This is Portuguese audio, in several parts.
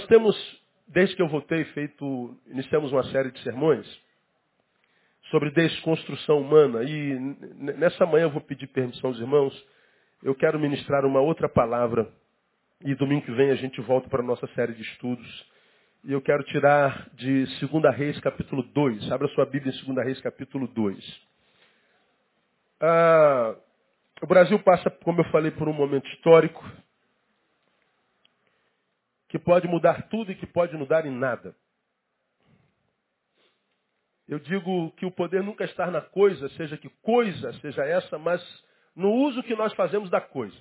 Nós temos, desde que eu voltei, feito, iniciamos uma série de sermões sobre desconstrução humana. E nessa manhã eu vou pedir permissão aos irmãos. Eu quero ministrar uma outra palavra. E domingo que vem a gente volta para a nossa série de estudos. E eu quero tirar de 2 Reis, capítulo 2. Abra sua Bíblia em 2 Reis, capítulo 2. Ah, o Brasil passa, como eu falei, por um momento histórico que pode mudar tudo e que pode mudar em nada. Eu digo que o poder nunca está na coisa, seja que coisa seja essa, mas no uso que nós fazemos da coisa.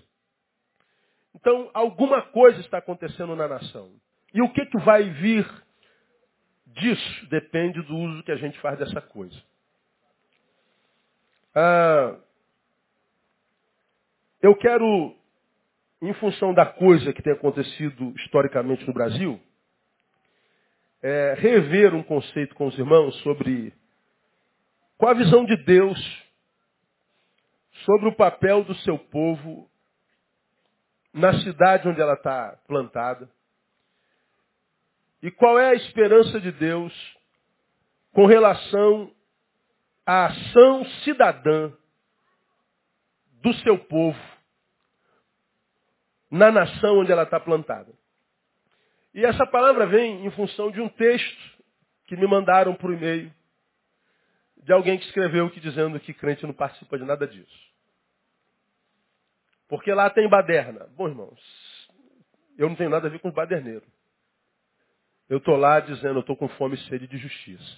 Então, alguma coisa está acontecendo na nação. E o que, que vai vir disso depende do uso que a gente faz dessa coisa. Ah, eu quero em função da coisa que tem acontecido historicamente no Brasil, é, rever um conceito com os irmãos sobre qual a visão de Deus sobre o papel do seu povo na cidade onde ela está plantada e qual é a esperança de Deus com relação à ação cidadã do seu povo na nação onde ela está plantada. E essa palavra vem em função de um texto que me mandaram por e-mail de alguém que escreveu que dizendo que crente não participa de nada disso. Porque lá tem baderna. Bom, irmãos, eu não tenho nada a ver com baderneiro. Eu estou lá dizendo, eu estou com fome e sede de justiça.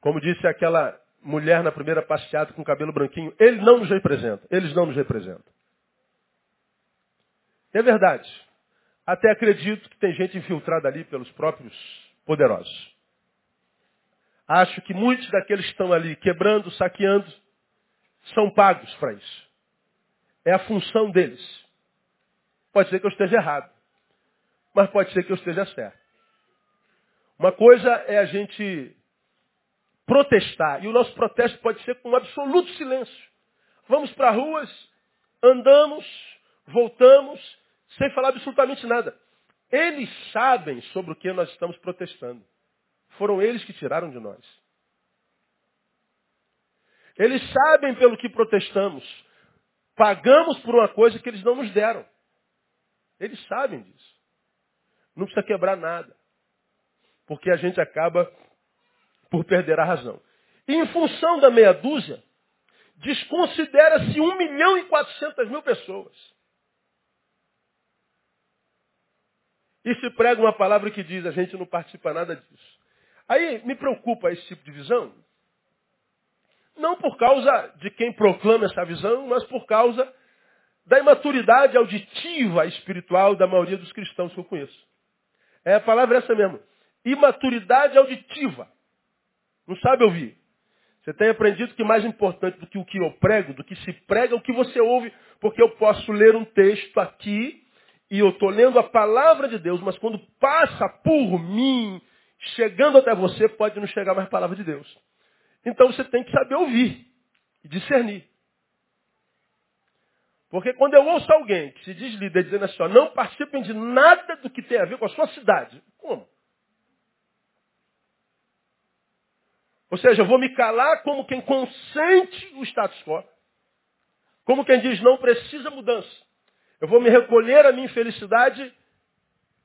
Como disse aquela mulher na primeira passeada com cabelo branquinho, ele não nos representa. Eles não nos representam. É verdade. Até acredito que tem gente infiltrada ali pelos próprios poderosos. Acho que muitos daqueles que estão ali quebrando, saqueando, são pagos para isso. É a função deles. Pode ser que eu esteja errado, mas pode ser que eu esteja certo. Uma coisa é a gente protestar, e o nosso protesto pode ser com um absoluto silêncio. Vamos para ruas, andamos, voltamos, sem falar absolutamente nada. Eles sabem sobre o que nós estamos protestando. Foram eles que tiraram de nós. Eles sabem pelo que protestamos. Pagamos por uma coisa que eles não nos deram. Eles sabem disso. Não precisa quebrar nada. Porque a gente acaba por perder a razão. E em função da meia dúzia, desconsidera-se 1 milhão e 400 mil pessoas. E se prega uma palavra que diz, a gente não participa nada disso. Aí me preocupa esse tipo de visão. Não por causa de quem proclama essa visão, mas por causa da imaturidade auditiva espiritual da maioria dos cristãos que eu conheço. É a palavra essa mesmo. Imaturidade auditiva. Não sabe ouvir. Você tem aprendido que mais importante do que o que eu prego, do que se prega, é o que você ouve, porque eu posso ler um texto aqui e eu estou lendo a palavra de Deus, mas quando passa por mim, chegando até você, pode não chegar mais a palavra de Deus. Então você tem que saber ouvir e discernir. Porque quando eu ouço alguém que se diz líder dizendo assim, ó, não participem de nada do que tem a ver com a sua cidade. Como? Ou seja, eu vou me calar como quem consente o status quo. Como quem diz, não precisa mudança. Eu vou me recolher a minha infelicidade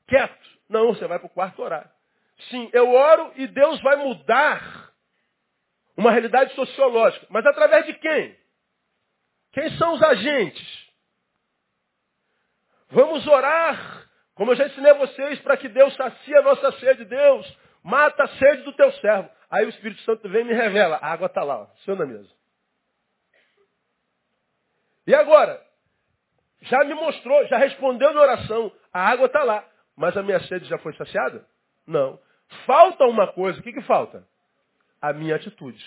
quieto. Não, você vai para o quarto orar. Sim, eu oro e Deus vai mudar uma realidade sociológica. Mas através de quem? Quem são os agentes? Vamos orar, como eu já ensinei a vocês, para que Deus sacie a nossa sede. Deus, mata a sede do teu servo. Aí o Espírito Santo vem e me revela. A água está lá, ó, na mesa. E agora? Já me mostrou, já respondeu na oração. A água está lá. Mas a minha sede já foi saciada? Não. Falta uma coisa. O que, que falta? A minha atitude.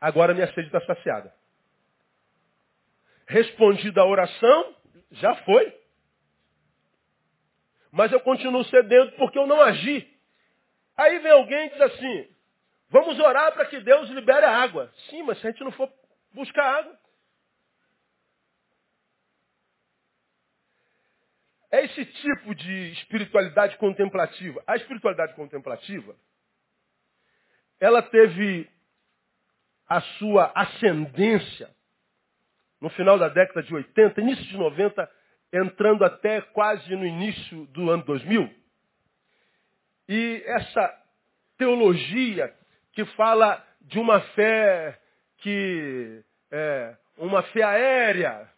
Agora minha sede está saciada. Respondida a oração, já foi. Mas eu continuo sedento porque eu não agi. Aí vem alguém e diz assim, vamos orar para que Deus libere a água. Sim, mas se a gente não for buscar água. É esse tipo de espiritualidade contemplativa. A espiritualidade contemplativa, ela teve a sua ascendência no final da década de 80, início de 90, entrando até quase no início do ano 2000. E essa teologia que fala de uma fé que é uma fé aérea,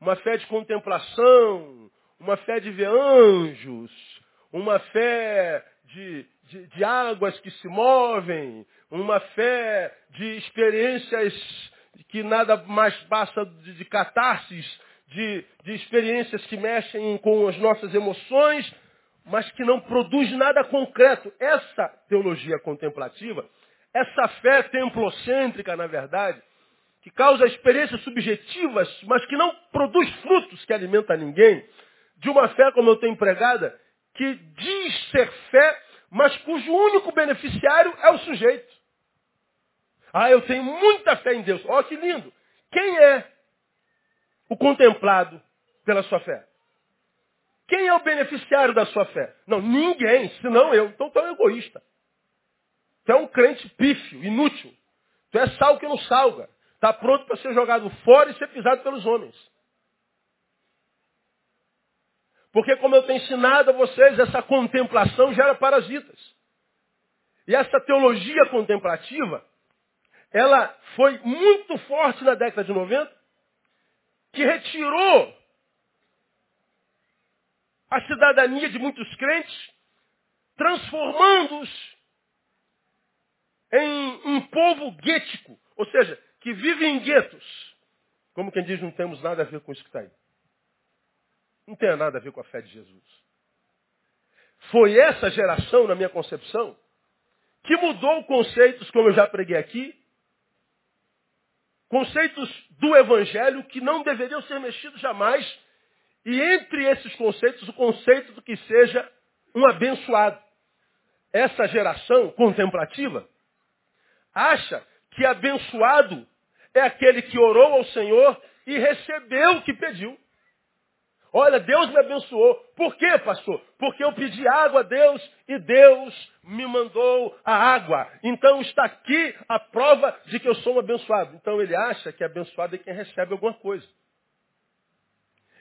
uma fé de contemplação, uma fé de ver anjos, uma fé de, de, de águas que se movem, uma fé de experiências que nada mais passa de, de catarses, de, de experiências que mexem com as nossas emoções, mas que não produz nada concreto. Essa teologia contemplativa, essa fé templocêntrica, na verdade, que causa experiências subjetivas, mas que não produz frutos que alimenta ninguém, de uma fé como eu tenho empregada, que diz ser fé, mas cujo único beneficiário é o sujeito. Ah, eu tenho muita fé em Deus. Oh, que lindo. Quem é o contemplado pela sua fé? Quem é o beneficiário da sua fé? Não, ninguém, senão eu. Então tu é um egoísta. Tu é um crente pífio, inútil. Tu é sal que não salga. Está pronto para ser jogado fora e ser pisado pelos homens. Porque, como eu tenho ensinado a vocês, essa contemplação gera parasitas. E essa teologia contemplativa, ela foi muito forte na década de 90, que retirou a cidadania de muitos crentes, transformando-os em um povo guético, ou seja, que vive em guetos. Como quem diz, não temos nada a ver com isso que está aí. Não tem nada a ver com a fé de Jesus. Foi essa geração, na minha concepção, que mudou conceitos, como eu já preguei aqui, conceitos do Evangelho que não deveriam ser mexidos jamais, e entre esses conceitos, o conceito do que seja um abençoado. Essa geração contemplativa acha que abençoado é aquele que orou ao Senhor e recebeu o que pediu. Olha, Deus me abençoou. Por quê, pastor? Porque eu pedi água a Deus e Deus me mandou a água. Então está aqui a prova de que eu sou um abençoado. Então ele acha que abençoado é quem recebe alguma coisa.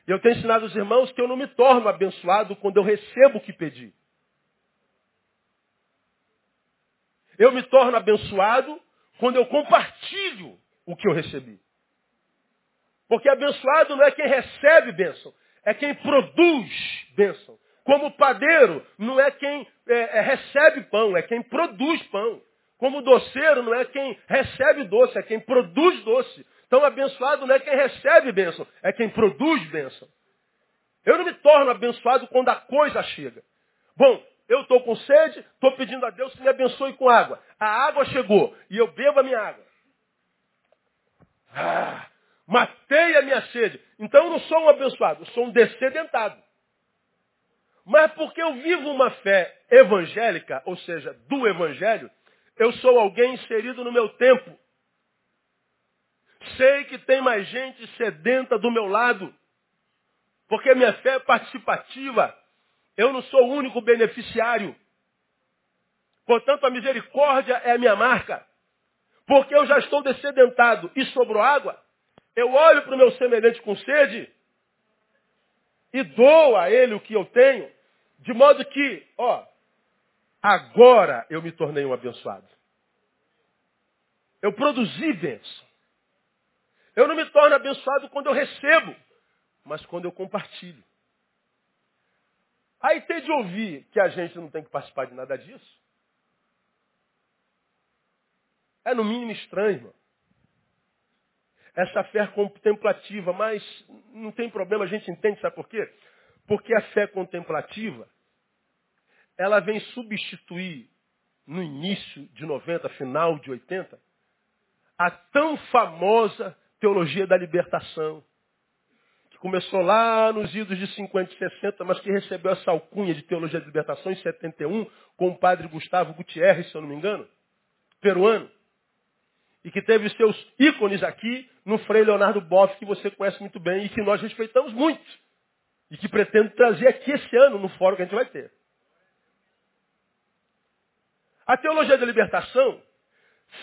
E eu tenho ensinado os irmãos que eu não me torno abençoado quando eu recebo o que pedi. Eu me torno abençoado quando eu compartilho o que eu recebi. Porque abençoado não é quem recebe bênção, é quem produz bênção. Como padeiro, não é quem é, é, recebe pão, é quem produz pão. Como doceiro, não é quem recebe doce, é quem produz doce. Então, abençoado não é quem recebe bênção, é quem produz bênção. Eu não me torno abençoado quando a coisa chega. Bom, eu estou com sede, estou pedindo a Deus que me abençoe com água. A água chegou e eu bebo a minha água. Ah, Matei a minha sede. Então eu não sou um abençoado, eu sou um descedentado. Mas porque eu vivo uma fé evangélica, ou seja, do evangelho, eu sou alguém inserido no meu tempo. Sei que tem mais gente sedenta do meu lado. Porque minha fé é participativa. Eu não sou o único beneficiário. Portanto, a misericórdia é a minha marca. Porque eu já estou descedentado e sobrou água, eu olho para o meu semelhante com sede e dou a ele o que eu tenho, de modo que, ó, agora eu me tornei um abençoado. Eu produzi bênção. Eu não me torno abençoado quando eu recebo, mas quando eu compartilho. Aí tem de ouvir que a gente não tem que participar de nada disso. É no mínimo estranho, irmão essa fé contemplativa, mas não tem problema, a gente entende, sabe por quê? Porque a fé contemplativa, ela vem substituir, no início de 90, final de 80, a tão famosa teologia da libertação. Que começou lá nos idos de 50 e 60, mas que recebeu essa alcunha de teologia de libertação em 71, com o padre Gustavo Gutierrez, se eu não me engano, peruano, e que teve seus ícones aqui no Frei Leonardo Boff, que você conhece muito bem e que nós respeitamos muito, e que pretendo trazer aqui esse ano no fórum que a gente vai ter. A teologia da libertação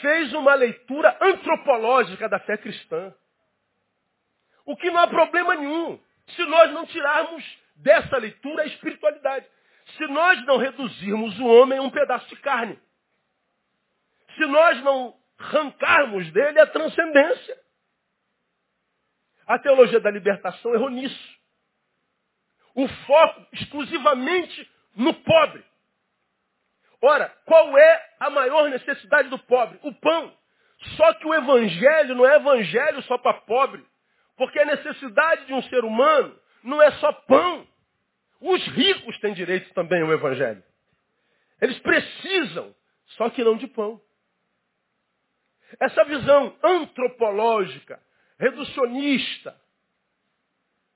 fez uma leitura antropológica da fé cristã. O que não há problema nenhum se nós não tirarmos dessa leitura a espiritualidade. Se nós não reduzirmos o homem a um pedaço de carne. Se nós não arrancarmos dele a transcendência. A teologia da libertação errou nisso. O foco exclusivamente no pobre. Ora, qual é a maior necessidade do pobre? O pão. Só que o evangelho não é evangelho só para pobre. Porque a necessidade de um ser humano não é só pão. Os ricos têm direito também ao evangelho. Eles precisam, só que não de pão. Essa visão antropológica, reducionista,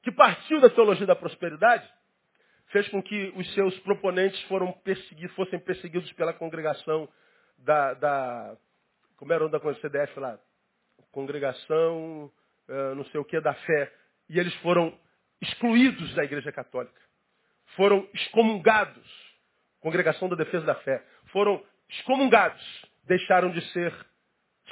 que partiu da teologia da prosperidade, fez com que os seus proponentes fossem perseguidos pela congregação da, da como era o da CDF lá? Congregação, uh, não sei o que, da fé. E eles foram excluídos da Igreja Católica. Foram excomungados. Congregação da Defesa da Fé. Foram excomungados. Deixaram de ser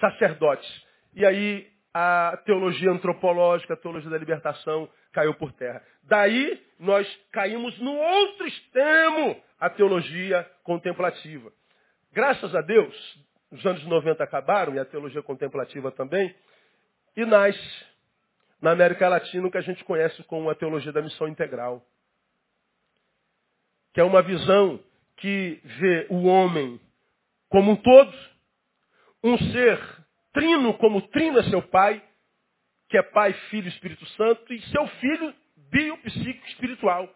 sacerdotes. E aí a teologia antropológica, a teologia da libertação caiu por terra. Daí nós caímos no outro extremo, a teologia contemplativa. Graças a Deus, os anos 90 acabaram, e a teologia contemplativa também, e nasce na América Latina o que a gente conhece como a teologia da missão integral. Que é uma visão que vê o homem como um todo, um ser trino como trino é seu pai, que é Pai, Filho e Espírito Santo, e seu filho biopsíquico espiritual.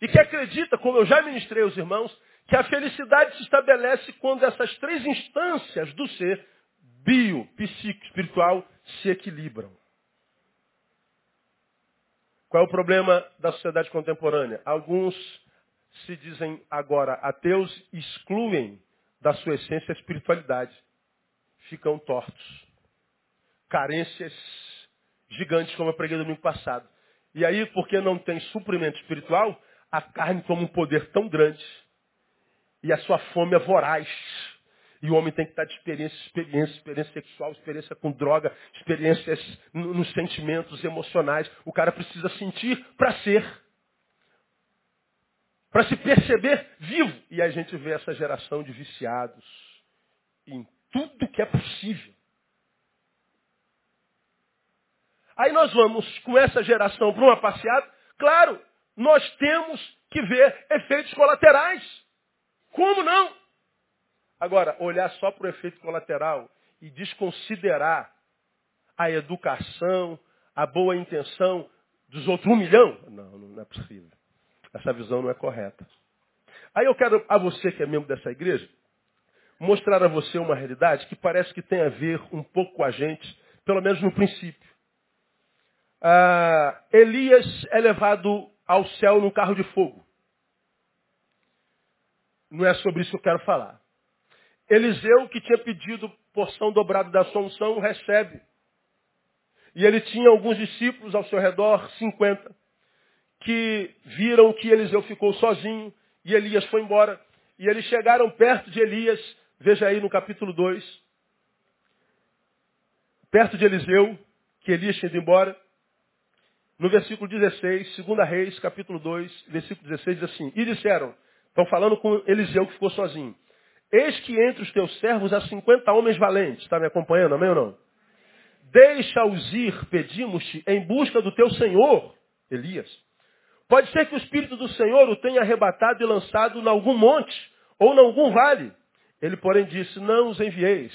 E que acredita, como eu já ministrei aos irmãos, que a felicidade se estabelece quando essas três instâncias do ser, bio, psíquico, espiritual, se equilibram. Qual é o problema da sociedade contemporânea? Alguns se dizem agora ateus excluem da sua essência a espiritualidade. Ficam tortos carências gigantes, como eu preguei domingo passado. E aí, porque não tem suprimento espiritual, a carne toma um poder tão grande e a sua fome é voraz. E o homem tem que estar de experiência, experiência, experiência sexual, experiência com droga, experiências nos sentimentos emocionais. O cara precisa sentir para ser. Para se perceber vivo. E a gente vê essa geração de viciados tudo que é possível. Aí nós vamos com essa geração para uma passeada. Claro, nós temos que ver efeitos colaterais. Como não? Agora, olhar só para o efeito colateral e desconsiderar a educação, a boa intenção dos outros um milhão? Não, não é possível. Essa visão não é correta. Aí eu quero a você que é membro dessa igreja, mostrar a você uma realidade que parece que tem a ver um pouco com a gente, pelo menos no princípio ah, Elias é levado ao céu num carro de fogo. Não é sobre isso que eu quero falar. Eliseu, que tinha pedido porção dobrada da sua recebe. E ele tinha alguns discípulos ao seu redor, 50, que viram que Eliseu ficou sozinho e Elias foi embora. E eles chegaram perto de Elias, veja aí no capítulo 2, perto de Eliseu, que Elias tinha ido embora. No versículo 16, 2 Reis, capítulo 2, versículo 16, diz assim, e disseram, estão falando com Eliseu que ficou sozinho, eis que entre os teus servos há 50 homens valentes, está me acompanhando, amém ou não? Deixa-os ir, pedimos-te, em busca do teu Senhor, Elias. Pode ser que o Espírito do Senhor o tenha arrebatado e lançado em algum monte, ou em algum vale. Ele, porém, disse, não os envieis.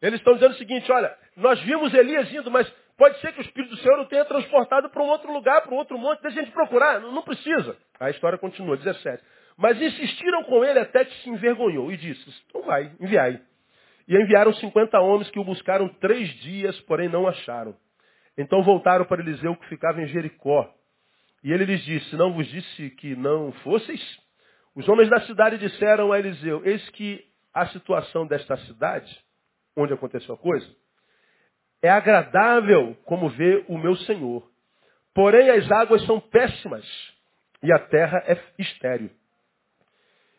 Eles estão dizendo o seguinte, olha, nós vimos Elias indo, mas Pode ser que o Espírito do Senhor o tenha transportado para um outro lugar, para um outro monte, deixa a gente procurar, não, precisa. A história continua, 17. Mas insistiram com ele até que se envergonhou e disse, então vai, enviai. E enviaram 50 homens que o buscaram três dias, porém não acharam. Então voltaram para Eliseu que ficava em Jericó. E ele lhes disse, não vos disse que não fosseis? Os homens da cidade disseram a Eliseu, eis que a situação desta cidade, onde aconteceu a coisa, é agradável como vê o meu senhor. Porém as águas são péssimas e a terra é estéril.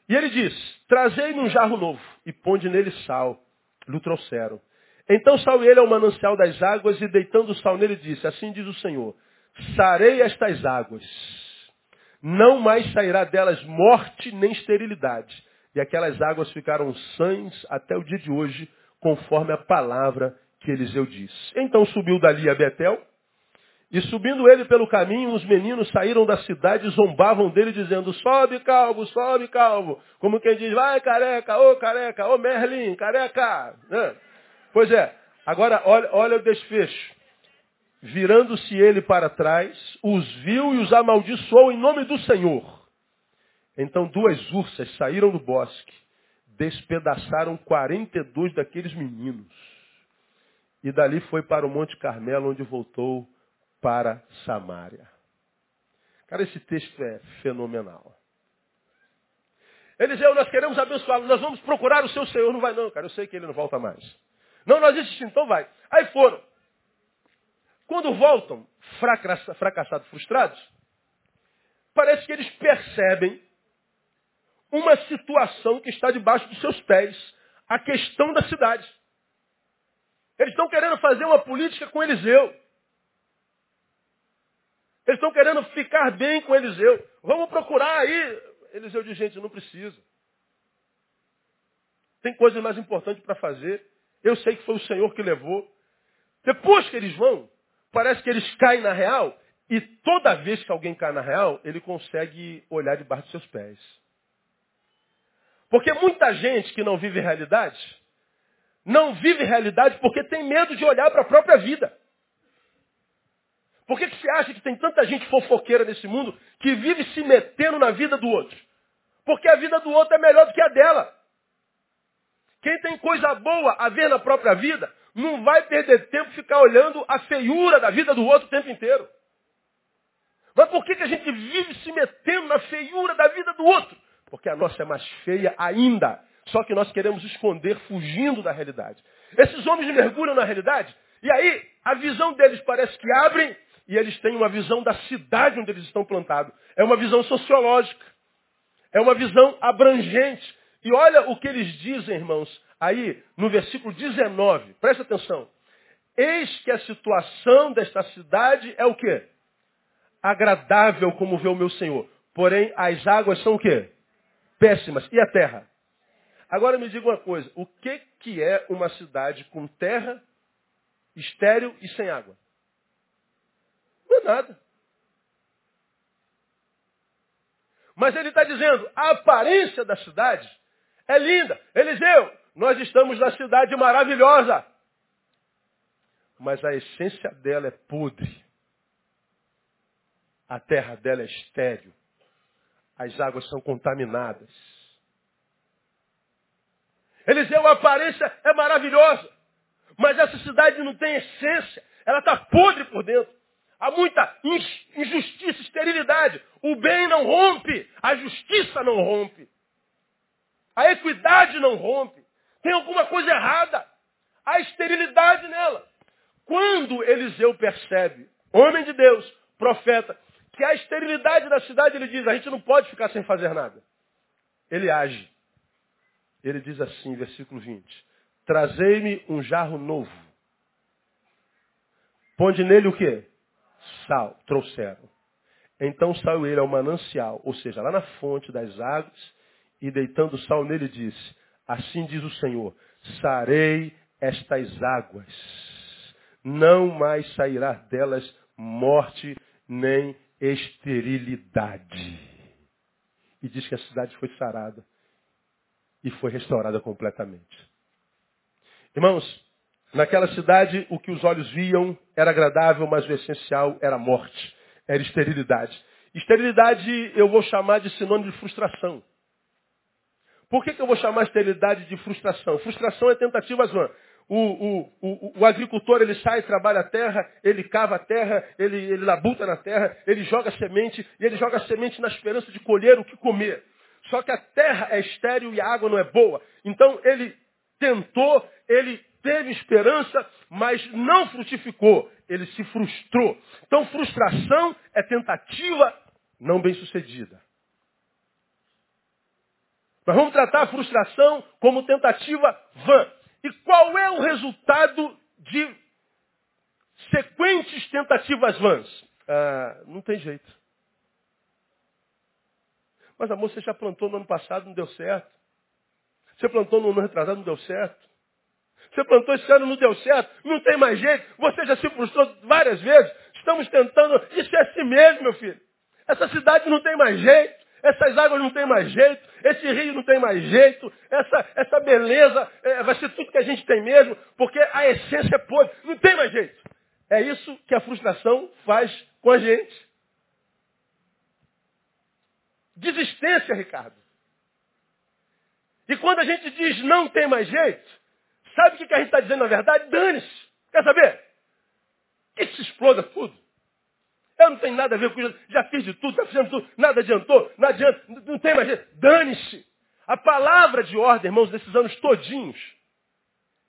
E ele diz, trazei-me um jarro novo e ponde nele sal. Lhe trouxeram. Então saiu ele ao manancial das águas e deitando o sal nele disse, assim diz o Senhor, sarei estas águas, não mais sairá delas morte nem esterilidade. E aquelas águas ficaram sãs até o dia de hoje, conforme a palavra que Eliseu disse. Então subiu dali a Betel, e subindo ele pelo caminho, os meninos saíram da cidade e zombavam dele, dizendo, sobe calvo, sobe calvo. Como quem diz, vai careca, ô careca, ô Merlin, careca. Né? Pois é, agora olha, olha o desfecho. Virando-se ele para trás, os viu e os amaldiçoou em nome do Senhor. Então duas ursas saíram do bosque, despedaçaram 42 daqueles meninos. E dali foi para o Monte Carmelo, onde voltou para Samaria. Cara, esse texto é fenomenal. Eliseu, nós queremos abençoá-lo, nós vamos procurar o seu Senhor. Não vai não, cara, eu sei que ele não volta mais. Não, nós insistimos, então vai. Aí foram. Quando voltam, fracassados, frustrados, parece que eles percebem uma situação que está debaixo dos seus pés, a questão da cidade. Eles estão querendo fazer uma política com Eliseu. Eles estão querendo ficar bem com Eliseu. Vamos procurar aí. Eliseu diz, gente, não precisa. Tem coisas mais importantes para fazer. Eu sei que foi o Senhor que levou. Depois que eles vão, parece que eles caem na real. E toda vez que alguém cai na real, ele consegue olhar debaixo dos seus pés. Porque muita gente que não vive realidade, não vive realidade porque tem medo de olhar para a própria vida. Por que, que você acha que tem tanta gente fofoqueira nesse mundo que vive se metendo na vida do outro? Porque a vida do outro é melhor do que a dela. Quem tem coisa boa a ver na própria vida, não vai perder tempo ficar olhando a feiura da vida do outro o tempo inteiro. Mas por que, que a gente vive se metendo na feiura da vida do outro? Porque a nossa é mais feia ainda. Só que nós queremos esconder fugindo da realidade. Esses homens mergulham na realidade e aí a visão deles parece que abre e eles têm uma visão da cidade onde eles estão plantados. É uma visão sociológica. É uma visão abrangente. E olha o que eles dizem, irmãos, aí no versículo 19. Presta atenção. Eis que a situação desta cidade é o quê? Agradável como vê o meu Senhor. Porém, as águas são o quê? Péssimas. E a terra? Agora me diga uma coisa. O que, que é uma cidade com terra, estéril e sem água? Não é nada. Mas ele está dizendo, a aparência da cidade é linda. Eliseu, nós estamos na cidade maravilhosa. Mas a essência dela é podre. A terra dela é estéril. As águas são contaminadas. Eliseu, a aparência é maravilhosa. Mas essa cidade não tem essência. Ela está podre por dentro. Há muita injustiça, esterilidade. O bem não rompe, a justiça não rompe. A equidade não rompe. Tem alguma coisa errada. Há esterilidade nela. Quando Eliseu percebe, homem de Deus, profeta, que há esterilidade na cidade, ele diz, a gente não pode ficar sem fazer nada. Ele age. Ele diz assim, versículo 20, trazei-me um jarro novo. Ponde nele o quê? Sal. Trouxeram. Então saiu ele ao manancial, ou seja, lá na fonte das águas, e deitando sal nele disse, assim diz o Senhor, sarei estas águas, não mais sairá delas morte nem esterilidade. E diz que a cidade foi sarada e foi restaurada completamente. Irmãos, naquela cidade o que os olhos viam era agradável, mas o essencial era morte, era esterilidade. Esterilidade eu vou chamar de sinônimo de frustração. Por que, que eu vou chamar a esterilidade de frustração? Frustração é tentativa zona. o, o, o, o, agricultor ele sai, trabalha a terra, ele cava a terra, ele, ele labuta na terra, ele joga semente, e ele joga semente na esperança de colher o que comer. Só que a terra é estéril e a água não é boa. Então ele tentou, ele teve esperança, mas não frutificou. Ele se frustrou. Então frustração é tentativa não bem sucedida. Nós vamos tratar a frustração como tentativa vã. E qual é o resultado de sequentes tentativas vãs? Ah, não tem jeito. Mas amor, você já plantou no ano passado, não deu certo. Você plantou no ano retrasado, não deu certo. Você plantou esse ano, não deu certo. Não tem mais jeito. Você já se frustrou várias vezes. Estamos tentando. Isso é assim mesmo, meu filho. Essa cidade não tem mais jeito. Essas águas não tem mais jeito, esse rio não tem mais jeito, essa, essa beleza é, vai ser tudo que a gente tem mesmo, porque a essência é podre, não tem mais jeito. É isso que a frustração faz com a gente. Desistência, Ricardo. E quando a gente diz não tem mais jeito, sabe o que a gente está dizendo na verdade? Dane-se. Quer saber? Que se exploda tudo. Tenho nada a ver com isso. Já fiz de tudo, já fizemos tudo. Nada adiantou, não adianta, não tem mais jeito. Dane-se. A palavra de ordem, irmãos, desses anos todinhos,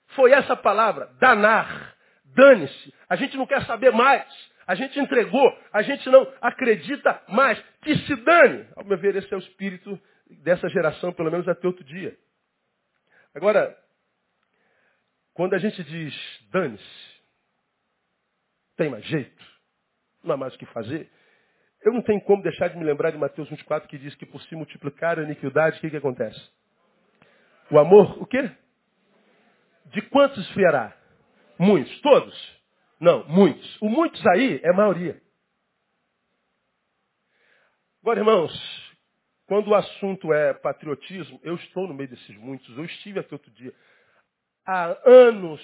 foi essa palavra, danar. Dane-se. A gente não quer saber mais. A gente entregou. A gente não acredita mais. Que se dane. Ao meu ver, esse é o espírito dessa geração, pelo menos até outro dia. Agora, quando a gente diz dane-se, tem mais jeito não há mais o que fazer. Eu não tenho como deixar de me lembrar de Mateus 24 que diz que por se multiplicar a iniquidade, o que, que acontece? O amor, o quê? De quantos esfriará? Muitos. Todos? Não, muitos. O muitos aí é maioria. Agora, irmãos, quando o assunto é patriotismo, eu estou no meio desses muitos. Eu estive aqui outro dia. Há anos,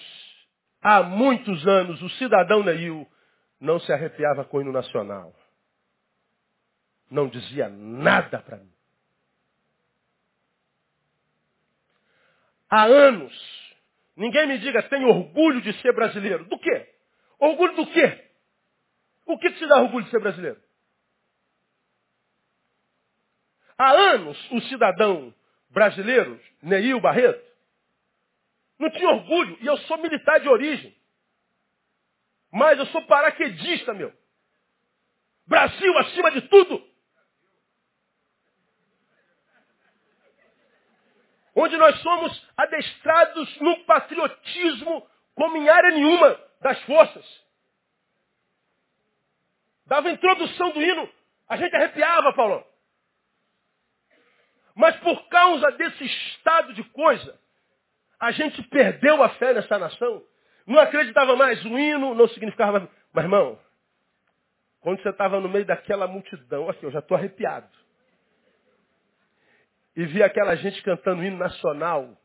há muitos anos, o cidadão Neil não se arrepiava com o hino nacional. Não dizia nada para mim. Há anos, ninguém me diga, tem orgulho de ser brasileiro. Do quê? Orgulho do quê? O que te dá orgulho de ser brasileiro? Há anos, o cidadão brasileiro, Neil Barreto, não tinha orgulho, e eu sou militar de origem. Mas eu sou paraquedista, meu. Brasil acima de tudo. Onde nós somos adestrados no patriotismo como em área nenhuma das forças. Dava introdução do hino, a gente arrepiava, Paulo. Mas por causa desse estado de coisa, a gente perdeu a fé nessa nação. Não acreditava mais. O hino não significava mais. Mas, irmão, quando você estava no meio daquela multidão, aqui, eu já estou arrepiado. E vi aquela gente cantando hino nacional.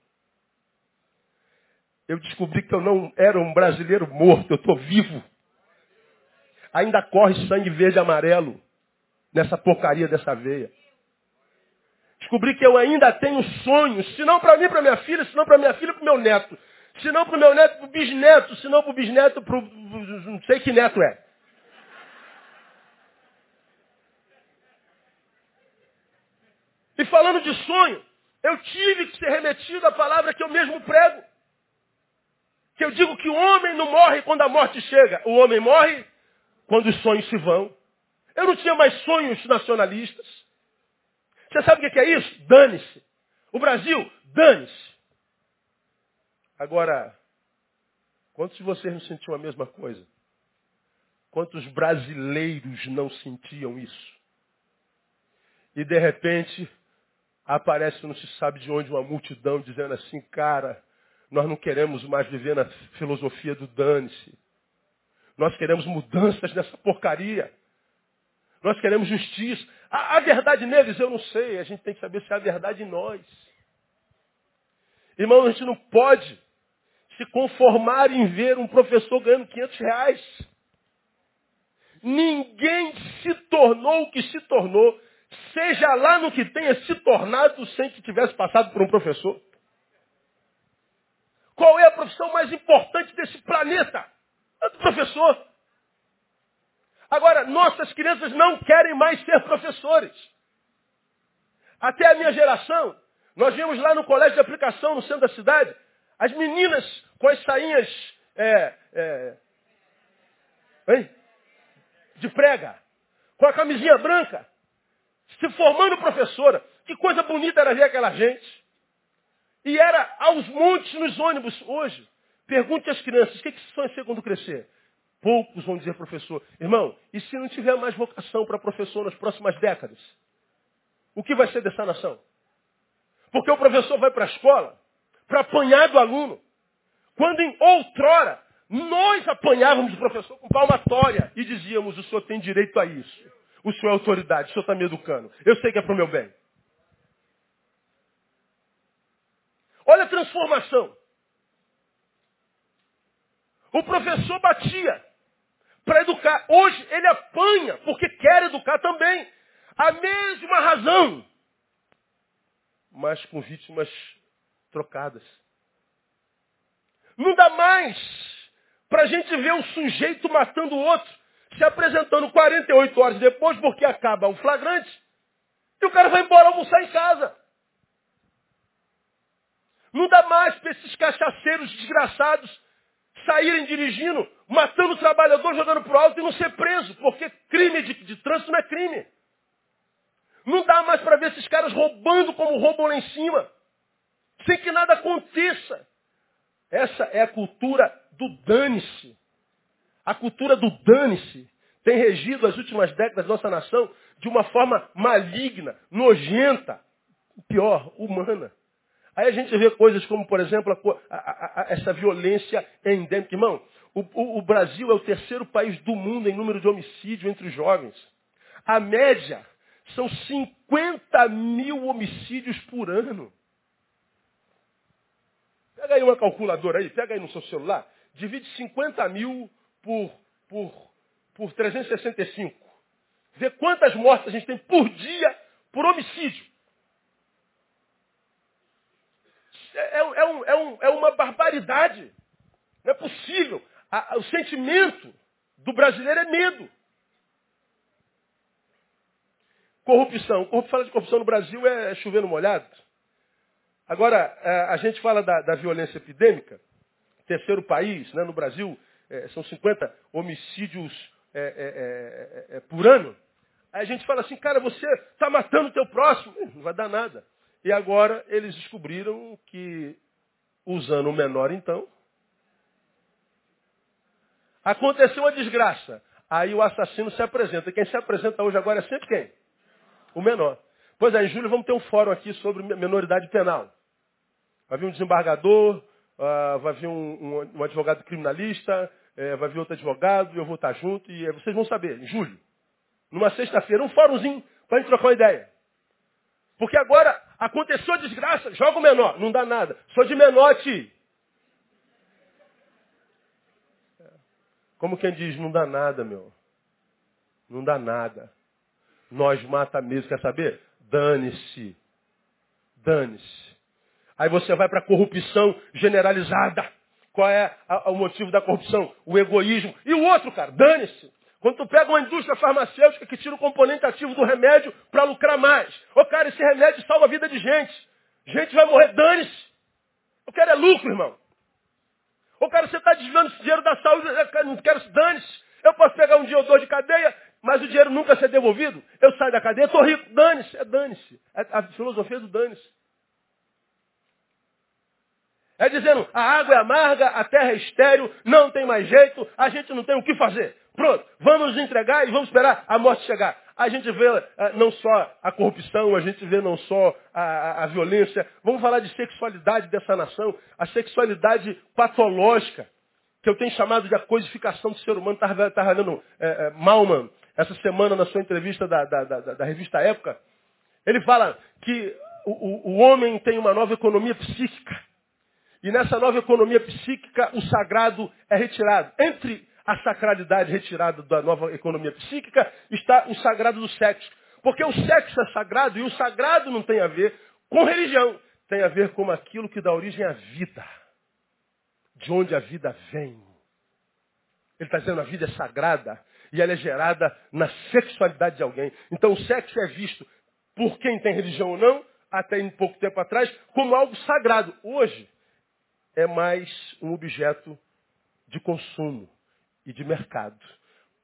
Eu descobri que eu não era um brasileiro morto, eu estou vivo. Ainda corre sangue verde e amarelo nessa porcaria dessa veia. Descobri que eu ainda tenho sonhos, se não para mim, para minha filha, se não para minha filha, para o meu neto. Se não para o meu neto, para o bisneto. Se não para o bisneto, para o... Não sei que neto é. E falando de sonho, eu tive que ser remetido à palavra que eu mesmo prego. Que eu digo que o homem não morre quando a morte chega. O homem morre quando os sonhos se vão. Eu não tinha mais sonhos nacionalistas. Você sabe o que é isso? Dane-se. O Brasil, dane-se. Agora, quantos de vocês não sentiam a mesma coisa? Quantos brasileiros não sentiam isso? E de repente aparece, não se sabe de onde, uma multidão dizendo assim, cara, nós não queremos mais viver na filosofia do dane-se. Nós queremos mudanças nessa porcaria. Nós queremos justiça. A, a, verdade neles eu não sei. A gente tem que saber se há verdade em nós. Irmão, a gente não pode se conformar em ver um professor ganhando 500 reais. Ninguém se tornou o que se tornou, seja lá no que tenha se tornado sem que tivesse passado por um professor. Qual é profissão mais importante desse planeta. É do professor. Agora, nossas crianças não querem mais ser professores. Até a minha geração, nós vimos lá no colégio de aplicação, no centro da cidade, as meninas com as sainhas é, é, hein? de prega, com a camisinha branca, se formando professora. Que coisa bonita era ver aquela gente. E era aos montes nos ônibus hoje. Pergunte às crianças, o que, que vão ser quando crescer? Poucos vão dizer professor. Irmão, e se não tiver mais vocação para professor nas próximas décadas? O que vai ser dessa nação? Porque o professor vai para a escola para apanhar do aluno. Quando em outrora nós apanhávamos o professor com palmatória e dizíamos, o senhor tem direito a isso. O senhor é autoridade, o senhor está me educando. Eu sei que é para o meu bem. Olha a transformação. O professor batia para educar. Hoje ele apanha porque quer educar também. A mesma razão, mas com vítimas trocadas. Não dá mais para a gente ver um sujeito matando o outro, se apresentando 48 horas depois, porque acaba o flagrante, e o cara vai embora almoçar em casa. Não dá mais para esses cachaceiros desgraçados saírem dirigindo, matando o trabalhador, jogando pro alto e não ser preso, porque crime de, de trânsito não é crime. Não dá mais para ver esses caras roubando como roubam lá em cima, sem que nada aconteça. Essa é a cultura do dane-se. A cultura do dane-se tem regido as últimas décadas da nossa nação de uma forma maligna, nojenta, pior, humana. Aí a gente vê coisas como, por exemplo, a, a, a, essa violência endêmica. Irmão, o, o, o Brasil é o terceiro país do mundo em número de homicídio entre os jovens. A média são 50 mil homicídios por ano. Pega aí uma calculadora aí, pega aí no seu celular, divide 50 mil por, por, por 365. Vê quantas mortes a gente tem por dia por homicídio. É, é, é, um, é, um, é uma barbaridade. Não é possível. A, o sentimento do brasileiro é medo. Corrupção. Corrupção, fala de corrupção no Brasil é chover no molhado. Agora, é, a gente fala da, da violência epidêmica. Terceiro país, né, no Brasil, é, são 50 homicídios é, é, é, por ano. Aí a gente fala assim, cara, você está matando o teu próximo. Não vai dar nada. E agora eles descobriram que, usando o menor então, aconteceu uma desgraça. Aí o assassino se apresenta. Quem se apresenta hoje agora é sempre quem? O menor. Pois é, em julho vamos ter um fórum aqui sobre menoridade penal. Vai vir um desembargador, uh, vai vir um, um, um advogado criminalista, uh, vai vir outro advogado, eu vou estar junto e uh, vocês vão saber, em julho. Numa sexta-feira, um fórumzinho para a gente trocar uma ideia. Porque agora aconteceu a desgraça, joga o menor, não dá nada. Sou de menote. Como quem diz, não dá nada, meu. Não dá nada. Nós mata mesmo, quer saber? Dane-se. Dane-se. Aí você vai para a corrupção generalizada. Qual é a, o motivo da corrupção? O egoísmo. E o outro, cara, dane-se. Quando tu pega uma indústria farmacêutica que tira o componente ativo do remédio para lucrar mais. Ô cara, esse remédio salva a vida de gente. Gente vai morrer, dane-se. Eu quero é lucro, irmão. Ô cara, você está desviando esse dinheiro da saúde, eu não quero dane-se. Eu posso pegar um dia ou dois de cadeia, mas o dinheiro nunca ser devolvido. Eu saio da cadeia, estou rico, dane-se. É dane-se. É a filosofia do dane-se. É dizendo, a água é amarga, a terra é estéreo, não tem mais jeito, a gente não tem o que fazer. Pronto, vamos entregar e vamos esperar a morte chegar. A gente vê uh, não só a corrupção, a gente vê não só a, a, violência. Vamos falar de sexualidade dessa nação, a sexualidade patológica, que eu tenho chamado de a codificação do ser humano. Estava tá, lendo é, é, Malman essa semana na sua entrevista da, da, da, da revista Época. Ele fala que o, o, homem tem uma nova economia psíquica. E nessa nova economia psíquica, o sagrado é retirado. Entre a sacralidade retirada da nova economia psíquica está o sagrado do sexo. Porque o sexo é sagrado e o sagrado não tem a ver com religião. Tem a ver com aquilo que dá origem à vida. de onde a vida vem. Ele está dizendo a vida é sagrada e ela é gerada na sexualidade de alguém. Então o sexo é visto por quem tem religião ou não, até em pouco tempo atrás, como algo sagrado. Hoje é mais um objeto de consumo e de mercado.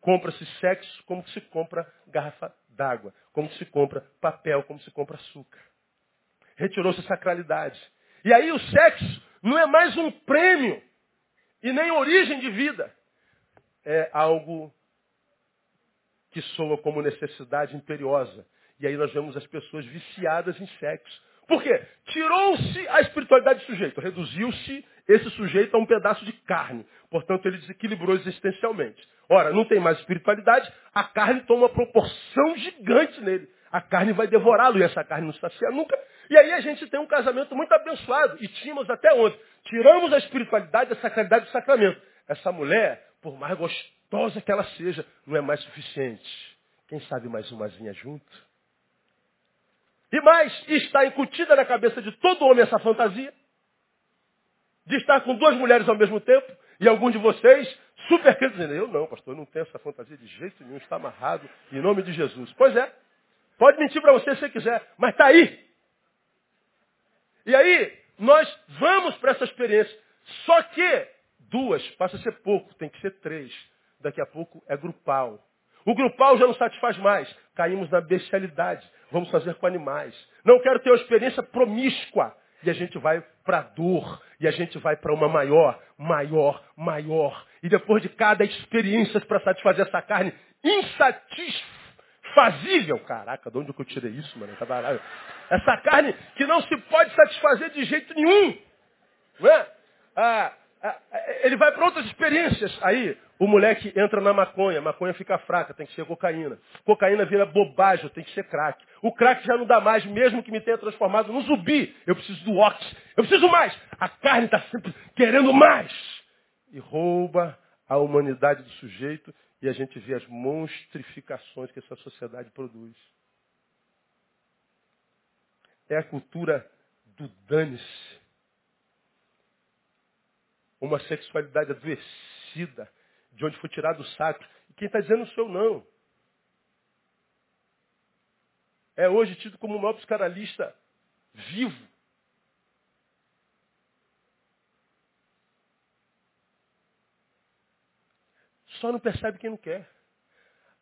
Compra-se sexo como se compra garrafa d'água, como se compra papel, como se compra açúcar. Retirou-se a sacralidade. E aí o sexo não é mais um prêmio e nem origem de vida. É algo que soa como necessidade imperiosa. E aí nós vemos as pessoas viciadas em sexo. Por quê? Tirou-se a espiritualidade do sujeito, reduziu-se esse sujeito a um pedaço de carne. Portanto, ele desequilibrou existencialmente. Ora, não tem mais espiritualidade, a carne toma uma proporção gigante nele. A carne vai devorá-lo e essa carne não sacia nunca. E aí a gente tem um casamento muito abençoado. E tínhamos até ontem. Tiramos a espiritualidade, a sacralidade do sacramento. Essa mulher, por mais gostosa que ela seja, não é mais suficiente. Quem sabe mais umazinha junto? E mais, está incutida na cabeça de todo homem essa fantasia de estar com duas mulheres ao mesmo tempo, e alguns de vocês super dizendo, eu não, pastor, eu não tenho essa fantasia de jeito nenhum, está amarrado em nome de Jesus. Pois é, pode mentir para você se você quiser, mas está aí. E aí, nós vamos para essa experiência. Só que duas passa a ser pouco, tem que ser três. Daqui a pouco é grupal. O grupal já não satisfaz mais. Caímos na bestialidade. Vamos fazer com animais. Não quero ter uma experiência promíscua. E a gente vai para a dor. E a gente vai para uma maior, maior, maior. E depois de cada experiência para satisfazer essa carne insatisfazível. Caraca, de onde eu tirei isso, mano? Tá essa carne que não se pode satisfazer de jeito nenhum. Não é? Ah, ah, ele vai para outras experiências. Aí, o moleque entra na maconha, maconha fica fraca, tem que ser cocaína. Cocaína vira bobagem, tem que ser crack. O crack já não dá mais, mesmo que me tenha transformado num zumbi. Eu preciso do ox. Eu preciso mais. A carne está sempre querendo mais. E rouba a humanidade do sujeito e a gente vê as monstrificações que essa sociedade produz. É a cultura do dane-se. Uma sexualidade adoecida de onde foi tirado o sacro. E quem está dizendo sou eu não. É hoje tido como o maior psicanalista vivo. Só não percebe quem não quer.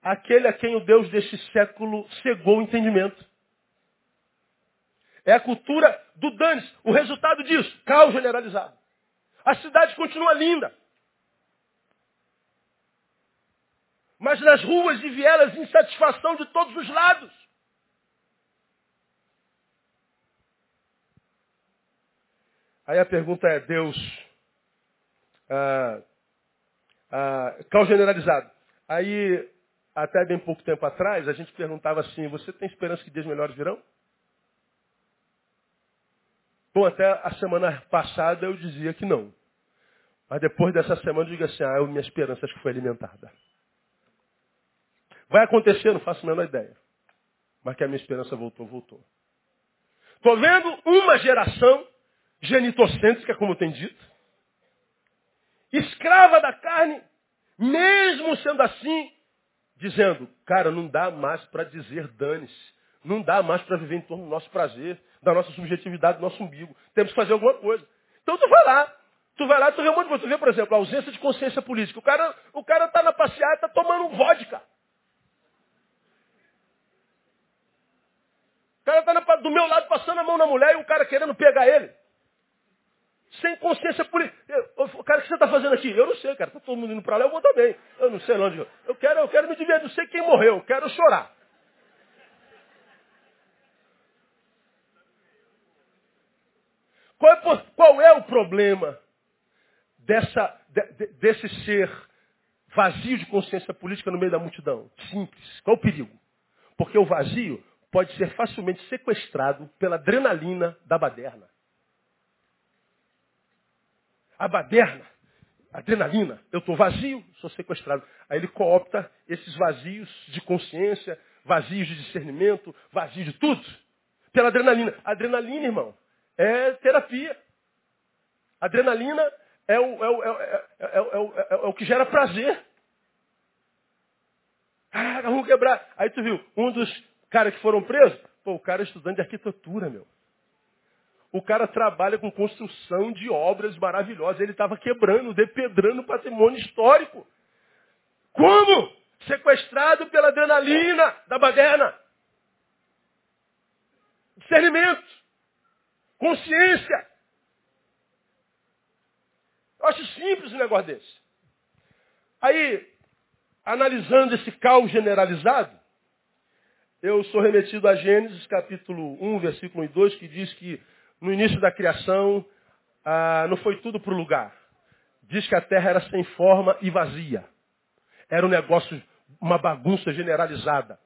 Aquele a quem o Deus deste século cegou o entendimento. É a cultura do dane O resultado disso, caos generalizado. A cidade continua linda. Mas nas ruas e vielas insatisfação de todos os lados. Aí a pergunta é, Deus, ah, ah, caos generalizado. Aí, até bem pouco tempo atrás, a gente perguntava assim, você tem esperança que dias melhores virão? Bom, até a semana passada eu dizia que não. Mas depois dessa semana eu digo assim, ah, minha esperança acho que foi alimentada. Vai acontecer, não faço a menor ideia. Mas que a minha esperança voltou, voltou. Estou vendo uma geração genitocêntrica, como tem dito, escrava da carne, mesmo sendo assim, dizendo, cara, não dá mais para dizer dane-se. Não dá mais para viver em torno do nosso prazer, da nossa subjetividade, do nosso umbigo. Temos que fazer alguma coisa. Então tu vai lá. Tu vai lá, tu vê um monte de coisa. Tu vê, por exemplo, a ausência de consciência política. O cara, o cara tá na passeada, tá tomando vodka. Cara está do meu lado passando a mão na mulher e o cara querendo pegar ele. Sem consciência política. Cara, o que você está fazendo aqui? Eu não sei, cara. Está todo mundo indo para lá, eu vou também. Eu não sei onde. Eu quero, eu quero me divertir. Não sei quem morreu. Eu quero chorar. Qual é, qual é o problema dessa, de, desse ser vazio de consciência política no meio da multidão? Simples. Qual é o perigo? Porque o vazio pode ser facilmente sequestrado pela adrenalina da baderna. A baderna, adrenalina, eu estou vazio, sou sequestrado. Aí ele coopta esses vazios de consciência, vazios de discernimento, vazios de tudo, pela adrenalina. Adrenalina, irmão, é terapia. Adrenalina é o, é o, é, é, o, é, o que gera prazer. Ah, vamos quebrar. Aí tu viu, um dos caras que foram presos, pô, o cara é estudante de arquitetura, meu. O cara trabalha com construção de obras maravilhosas. Ele estava quebrando, depedrando o patrimônio histórico. Como? Sequestrado pela adrenalina da baderna. Discernimento. Consciência. Eu acho simples um negócio desse. Aí, analisando esse caos generalizado, eu sou remetido a Gênesis capítulo 1, versículo 1 e 2, que diz que no início da criação ah, não foi tudo para o lugar. Diz que a terra era sem forma e vazia. Era um negócio, uma bagunça generalizada.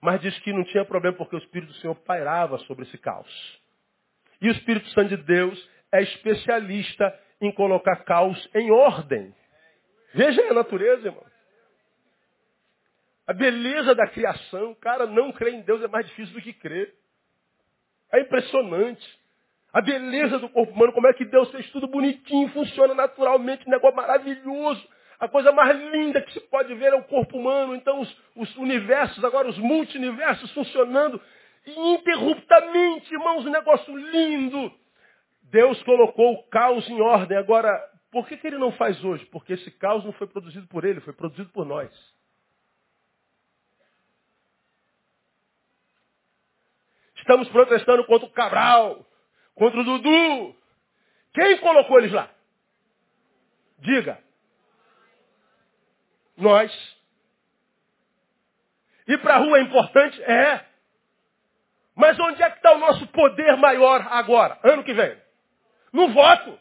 Mas diz que não tinha problema porque o Espírito do Senhor pairava sobre esse caos. E o Espírito Santo de Deus é especialista em colocar caos em ordem. Veja a natureza, irmão. A beleza da criação, cara, não crer em Deus é mais difícil do que crer. É impressionante. A beleza do corpo humano, como é que Deus fez tudo bonitinho, funciona naturalmente, um negócio maravilhoso. A coisa mais linda que se pode ver é o corpo humano. Então, os, os universos, agora os multiversos funcionando ininterruptamente, irmãos, um negócio lindo. Deus colocou o caos em ordem. Agora, por que, que ele não faz hoje? Porque esse caos não foi produzido por ele, foi produzido por nós. Estamos protestando contra o Cabral, contra o Dudu. Quem colocou eles lá? Diga. Nós. Ir para a rua é importante? É. Mas onde é que está o nosso poder maior agora, ano que vem? No voto.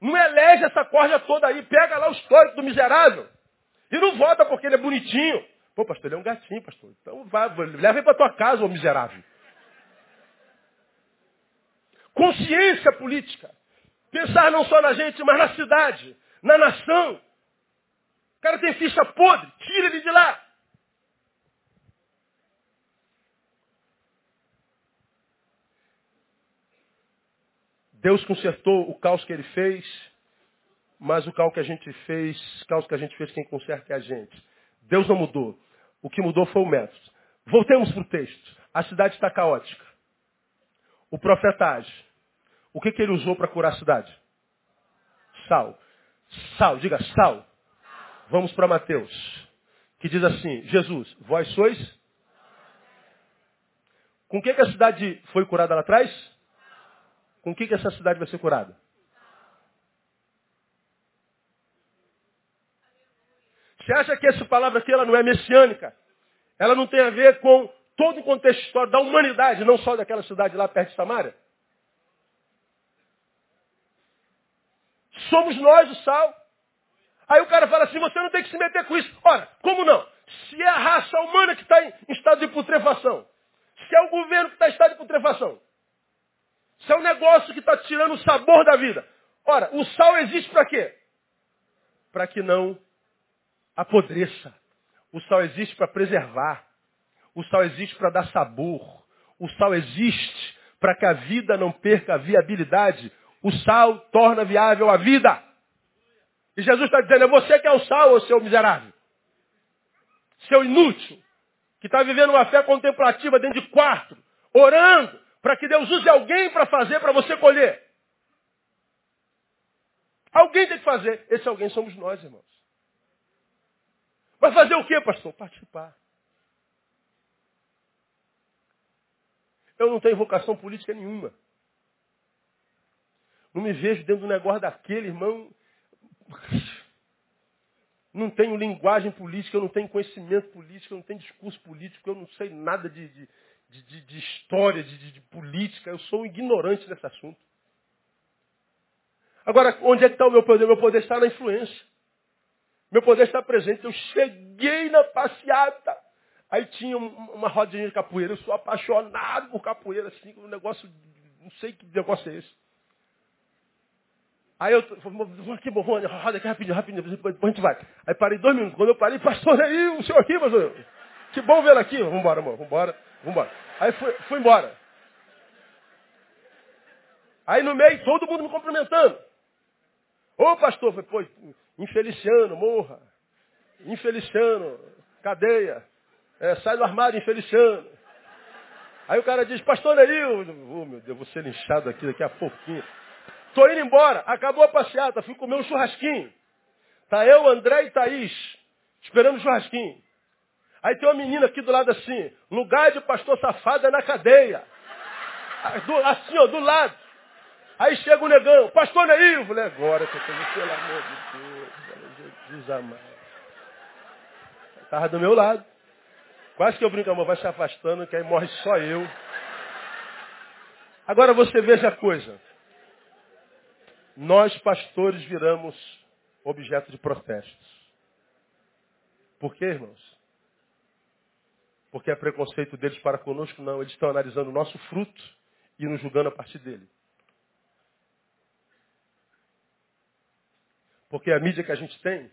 Não elege essa corda toda aí, pega lá o histórico do miserável. E não vota porque ele é bonitinho. Pô, pastor, ele é um gatinho, pastor. Então vá, leva ele para tua casa, ô miserável. Consciência política. Pensar não só na gente, mas na cidade, na nação. O cara tem ficha podre, tira ele de lá. Deus consertou o caos que ele fez, mas o caos que a gente fez, caos que a gente fez, quem conserta é a gente. Deus não mudou. O que mudou foi o método. Voltemos para o texto. A cidade está caótica. O profeta age. O que, que ele usou para curar a cidade? Sal. Sal, diga sal. Vamos para Mateus. Que diz assim, Jesus, vós sois? Com o que, que a cidade foi curada lá atrás? Com o que, que essa cidade vai ser curada? Você acha que essa palavra aqui ela não é messiânica? Ela não tem a ver com todo o contexto histórico da humanidade, não só daquela cidade lá perto de Samaria? Somos nós o sal. Aí o cara fala assim, você não tem que se meter com isso. Ora, como não? Se é a raça humana que está em estado de putrefação, se é o governo que está em estado de putrefação, se é um negócio que está tirando o sabor da vida. Ora, o sal existe para quê? Para que não apodreça. O sal existe para preservar. O sal existe para dar sabor. O sal existe para que a vida não perca a viabilidade. O sal torna viável a vida. E Jesus está dizendo, é você que é o sal, ô seu miserável. Seu inútil. Que está vivendo uma fé contemplativa dentro de quarto, orando, para que Deus use alguém para fazer, para você colher. Alguém tem que fazer. Esse alguém somos nós, irmãos. Vai fazer o quê, pastor? Participar. Eu não tenho vocação política nenhuma. Não me vejo dentro do negócio daquele, irmão. Não tenho linguagem política, eu não tenho conhecimento político, eu não tenho discurso político, eu não sei nada de, de, de, de história, de, de política. Eu sou um ignorante nesse assunto. Agora, onde é que está o meu poder? Meu poder está na influência. Meu poder está presente. Eu cheguei na passeata. Aí tinha uma rodinha de capoeira. Eu sou apaixonado por capoeira, assim, um negócio. Não sei que negócio é esse. Aí eu vamos aqui, vamos, roda aqui rapidinho, rapidinho, depois a gente vai. Aí parei dois minutos. Quando eu parei, pastor, aí, o senhor aqui, pastor. Que bom vê-lo aqui. Vamos amor, vamos embora. Aí fui, fui embora. Aí no meio, todo mundo me cumprimentando. Ô pastor, foi, pô, infeliciano, morra. Infeliciano, cadeia. É, sai do armário, infeliciano. Aí o cara diz, pastor Neil, oh meu Deus, vou ser linchado aqui daqui a pouquinho. Tô indo embora, acabou a passeata, fui comer um churrasquinho. Tá eu, André e Thaís, esperando o churrasquinho. Aí tem uma menina aqui do lado assim, lugar de pastor safado é na cadeia. Assim, ó, do lado. Aí chega o negão, pastor Neil, falei, agora que eu tenho, pelo amor de Deus, Jesus amado. Estava do meu lado. Quase que eu brinco, amor, vai se afastando, que aí morre só eu. Agora você veja a coisa. Nós, pastores, viramos objeto de protestos. Por quê, irmãos? Porque é preconceito deles para conosco? Não, eles estão analisando o nosso fruto e nos julgando a partir dele. Porque a mídia que a gente tem,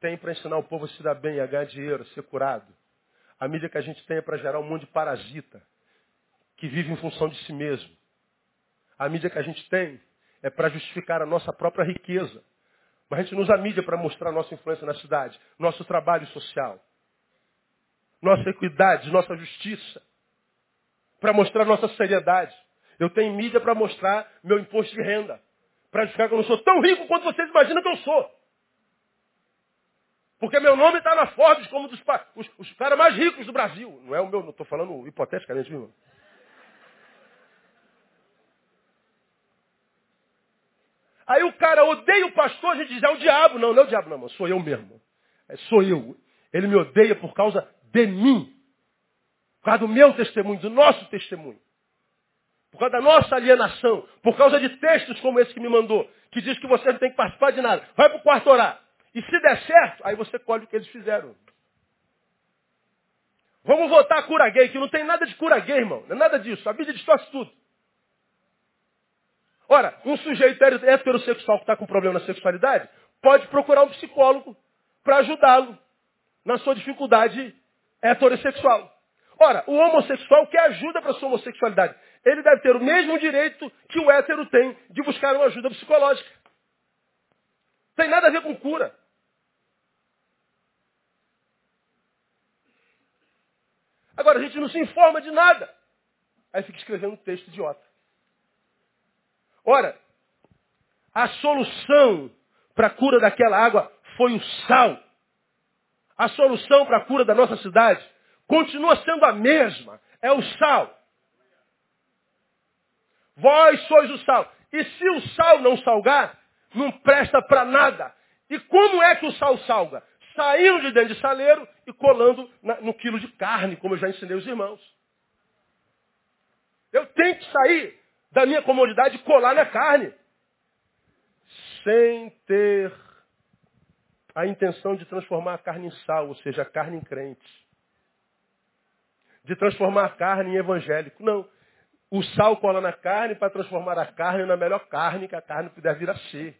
tem para ensinar o povo a se dar bem, a ganhar dinheiro, a ser curado. A mídia que a gente tem é para gerar um monte de parasita, que vive em função de si mesmo. A mídia que a gente tem é para justificar a nossa própria riqueza. Mas a gente não usa a mídia para mostrar a nossa influência na cidade, nosso trabalho social, nossa equidade, nossa justiça, para mostrar nossa seriedade. Eu tenho mídia para mostrar meu imposto de renda para justificar que eu não sou tão rico quanto vocês imaginam que eu sou. Porque meu nome está na Forbes como dos os, os caras mais ricos do Brasil. Não é o meu, não estou falando hipoteticamente, viu? Aí o cara odeia o pastor, a gente diz, é o diabo. Não, não é o diabo, não, mano. Sou eu mesmo. É, sou eu. Ele me odeia por causa de mim. Por causa do meu testemunho, do nosso testemunho por causa da nossa alienação, por causa de textos como esse que me mandou, que diz que você não tem que participar de nada. Vai para o quarto orar. E se der certo, aí você colhe o que eles fizeram. Vamos votar a cura gay, que não tem nada de cura gay, irmão. Não é nada disso. A Bíblia distorce tudo. Ora, um sujeito heterossexual que está com problema na sexualidade pode procurar um psicólogo para ajudá-lo na sua dificuldade heterossexual. Ora, o homossexual quer ajuda para sua homossexualidade ele deve ter o mesmo direito que o hétero tem de buscar uma ajuda psicológica. Tem nada a ver com cura. Agora, a gente não se informa de nada. Aí fica escrevendo um texto idiota. Ora, a solução para a cura daquela água foi o sal. A solução para a cura da nossa cidade continua sendo a mesma. É o sal. Vós sois o sal. E se o sal não salgar, não presta para nada. E como é que o sal salga? Saindo de dentro de saleiro e colando na, no quilo de carne, como eu já ensinei os irmãos. Eu tenho que sair da minha comodidade e colar na carne. Sem ter a intenção de transformar a carne em sal, ou seja, a carne em crente. De transformar a carne em evangélico. Não. O sal cola na carne para transformar a carne na melhor carne que a carne puder vir a ser.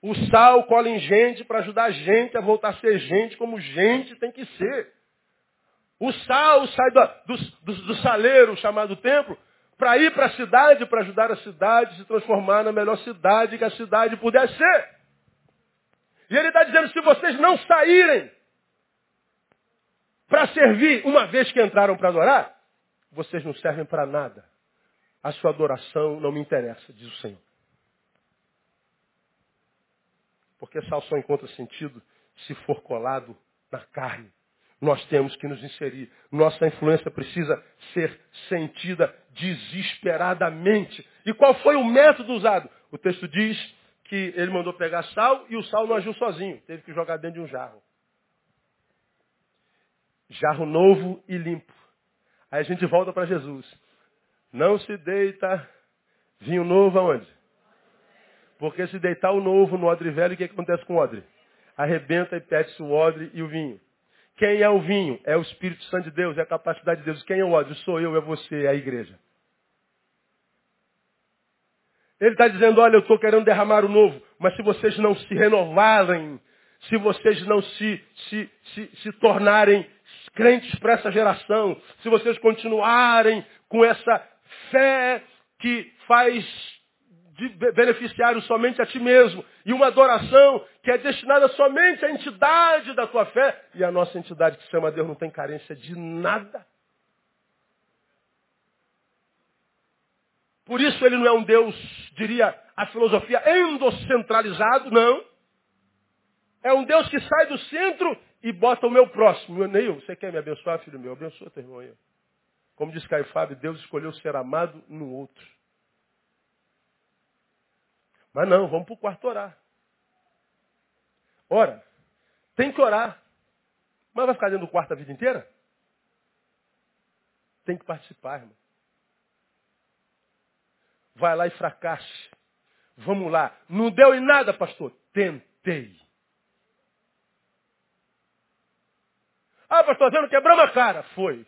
O sal cola em gente para ajudar a gente a voltar a ser gente como gente tem que ser. O sal sai do, do, do, saleiro chamado templo para ir para a cidade, para ajudar a cidade a se transformar na melhor cidade que a cidade puder ser. E ele está dizendo, se vocês não saírem para servir, uma vez que entraram para adorar, vocês não servem para nada. A sua adoração não me interessa, diz o Senhor. Porque sal só encontra sentido se for colado na carne. Nós temos que nos inserir. Nossa influência precisa ser sentida desesperadamente. E qual foi o método usado? O texto diz que ele mandou pegar sal e o sal não agiu sozinho. Teve que jogar dentro de um jarro. Jarro novo e limpo. Aí a gente volta para Jesus. Não se deita vinho novo aonde? Porque se deitar o novo no odre velho, o que acontece com o odre? Arrebenta e perde-se o odre e o vinho. Quem é o vinho? É o Espírito Santo de Deus, é a capacidade de Deus. Quem é o odre? Sou eu, é você, é a igreja. Ele está dizendo, olha, eu estou querendo derramar o novo, mas se vocês não se renovarem, se vocês não se, se, se, se tornarem crentes para essa geração, se vocês continuarem com essa fé que faz beneficiário somente a ti mesmo. E uma adoração que é destinada somente à entidade da tua fé. E a nossa entidade que se chama Deus não tem carência de nada. Por isso ele não é um Deus, diria a filosofia, endocentralizado, não. É um Deus que sai do centro e bota o meu próximo. Neil, você quer me abençoar, filho meu? Abençoa teu irmão aí. Como diz Caio Fábio, Deus escolheu ser amado no outro. Mas não, vamos para o quarto orar. Ora, tem que orar. Mas vai ficar dentro do quarto a vida inteira? Tem que participar, irmão. Vai lá e fracasse. Vamos lá. Não deu em nada, pastor? Tentei. Ah, pastor, não quebramos a cara? Foi.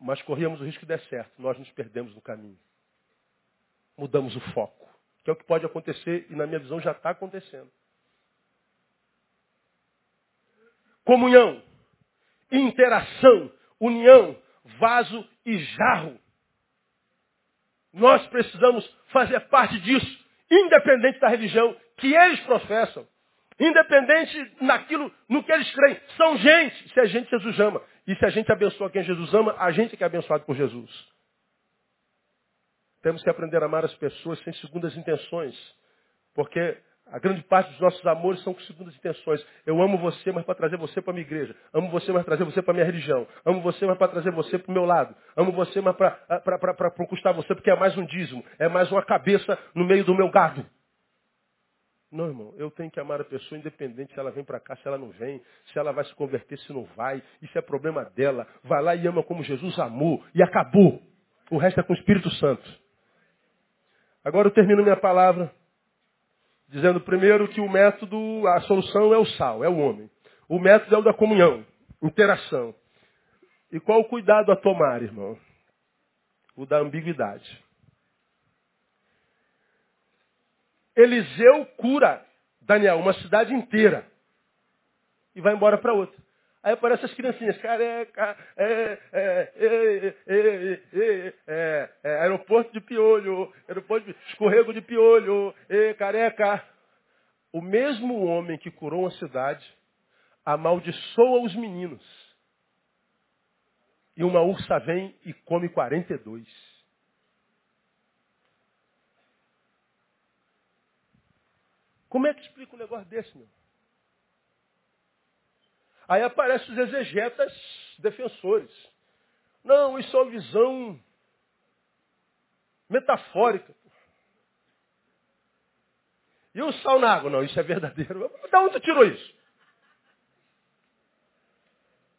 Mas corríamos o risco de dar certo. Nós nos perdemos no caminho. Mudamos o foco que é o que pode acontecer e na minha visão já está acontecendo. Comunhão, interação, união, vaso e jarro. Nós precisamos fazer parte disso, independente da religião que eles professam, independente naquilo no que eles creem. São gente, se a gente Jesus ama. E se a gente abençoa quem Jesus ama, a gente é que é abençoado por Jesus. Temos que aprender a amar as pessoas sem segundas intenções. Porque a grande parte dos nossos amores são com segundas intenções. Eu amo você, mas para trazer você para a minha igreja. Amo você, mas para trazer você para a minha religião. Amo você, mas para trazer você para o meu lado. Amo você, mas para conquistar você, porque é mais um dízimo. É mais uma cabeça no meio do meu gado. Não, irmão, eu tenho que amar a pessoa independente se ela vem para cá, se ela não vem, se ela vai se converter, se não vai. Isso é problema dela. Vai lá e ama como Jesus amou. E acabou. O resto é com o Espírito Santo. Agora eu termino minha palavra dizendo primeiro que o método, a solução é o sal, é o homem. O método é o da comunhão, interação. E qual o cuidado a tomar, irmão? O da ambiguidade. Eliseu cura Daniel, uma cidade inteira, e vai embora para outra. Aí aparecem as criancinhas, careca, é, é, é, é, aeroporto de piolho, aeroporto de escorrego de piolho, careca. O mesmo homem que curou uma cidade amaldiçoa os meninos. E uma ursa vem e come 42. Como é que explica um negócio desse, meu? Aí aparecem os exegetas defensores. Não, isso é uma visão metafórica. E o sal na água? Não, isso é verdadeiro. Da onde tirou isso?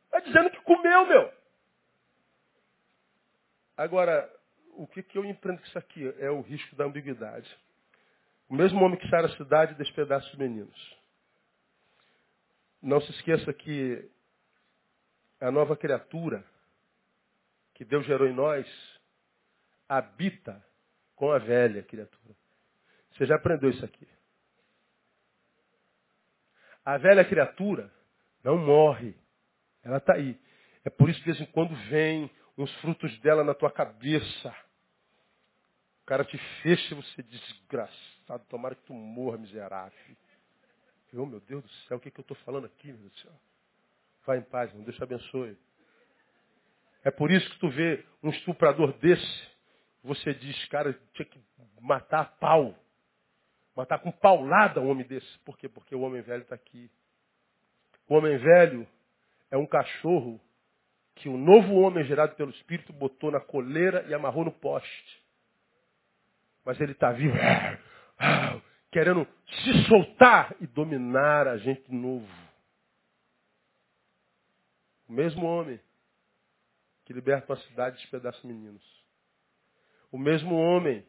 Está dizendo que comeu, meu. Agora, o que, que eu empreendo com isso aqui? É o risco da ambiguidade. O mesmo homem que sai da cidade despedaça os meninos. Não se esqueça que a nova criatura que Deus gerou em nós habita com a velha criatura. Você já aprendeu isso aqui. A velha criatura não morre. Ela está aí. É por isso que de vez em quando vem uns frutos dela na tua cabeça. O cara te fecha e você desgraçado. Tomara que tu morra, miserável. Oh, meu Deus do céu, o que, é que eu estou falando aqui, meu Deus do céu? Vai em paz, irmão. Deus te abençoe. É por isso que tu vê um estuprador desse, você diz, cara, tinha que matar a pau. Matar com paulada um homem desse. Por quê? Porque o homem velho está aqui. O homem velho é um cachorro que o novo homem gerado pelo Espírito botou na coleira e amarrou no poste. Mas ele está vivo querendo se soltar e dominar a gente novo. O mesmo homem que liberta uma cidade e despedaça meninos. O mesmo homem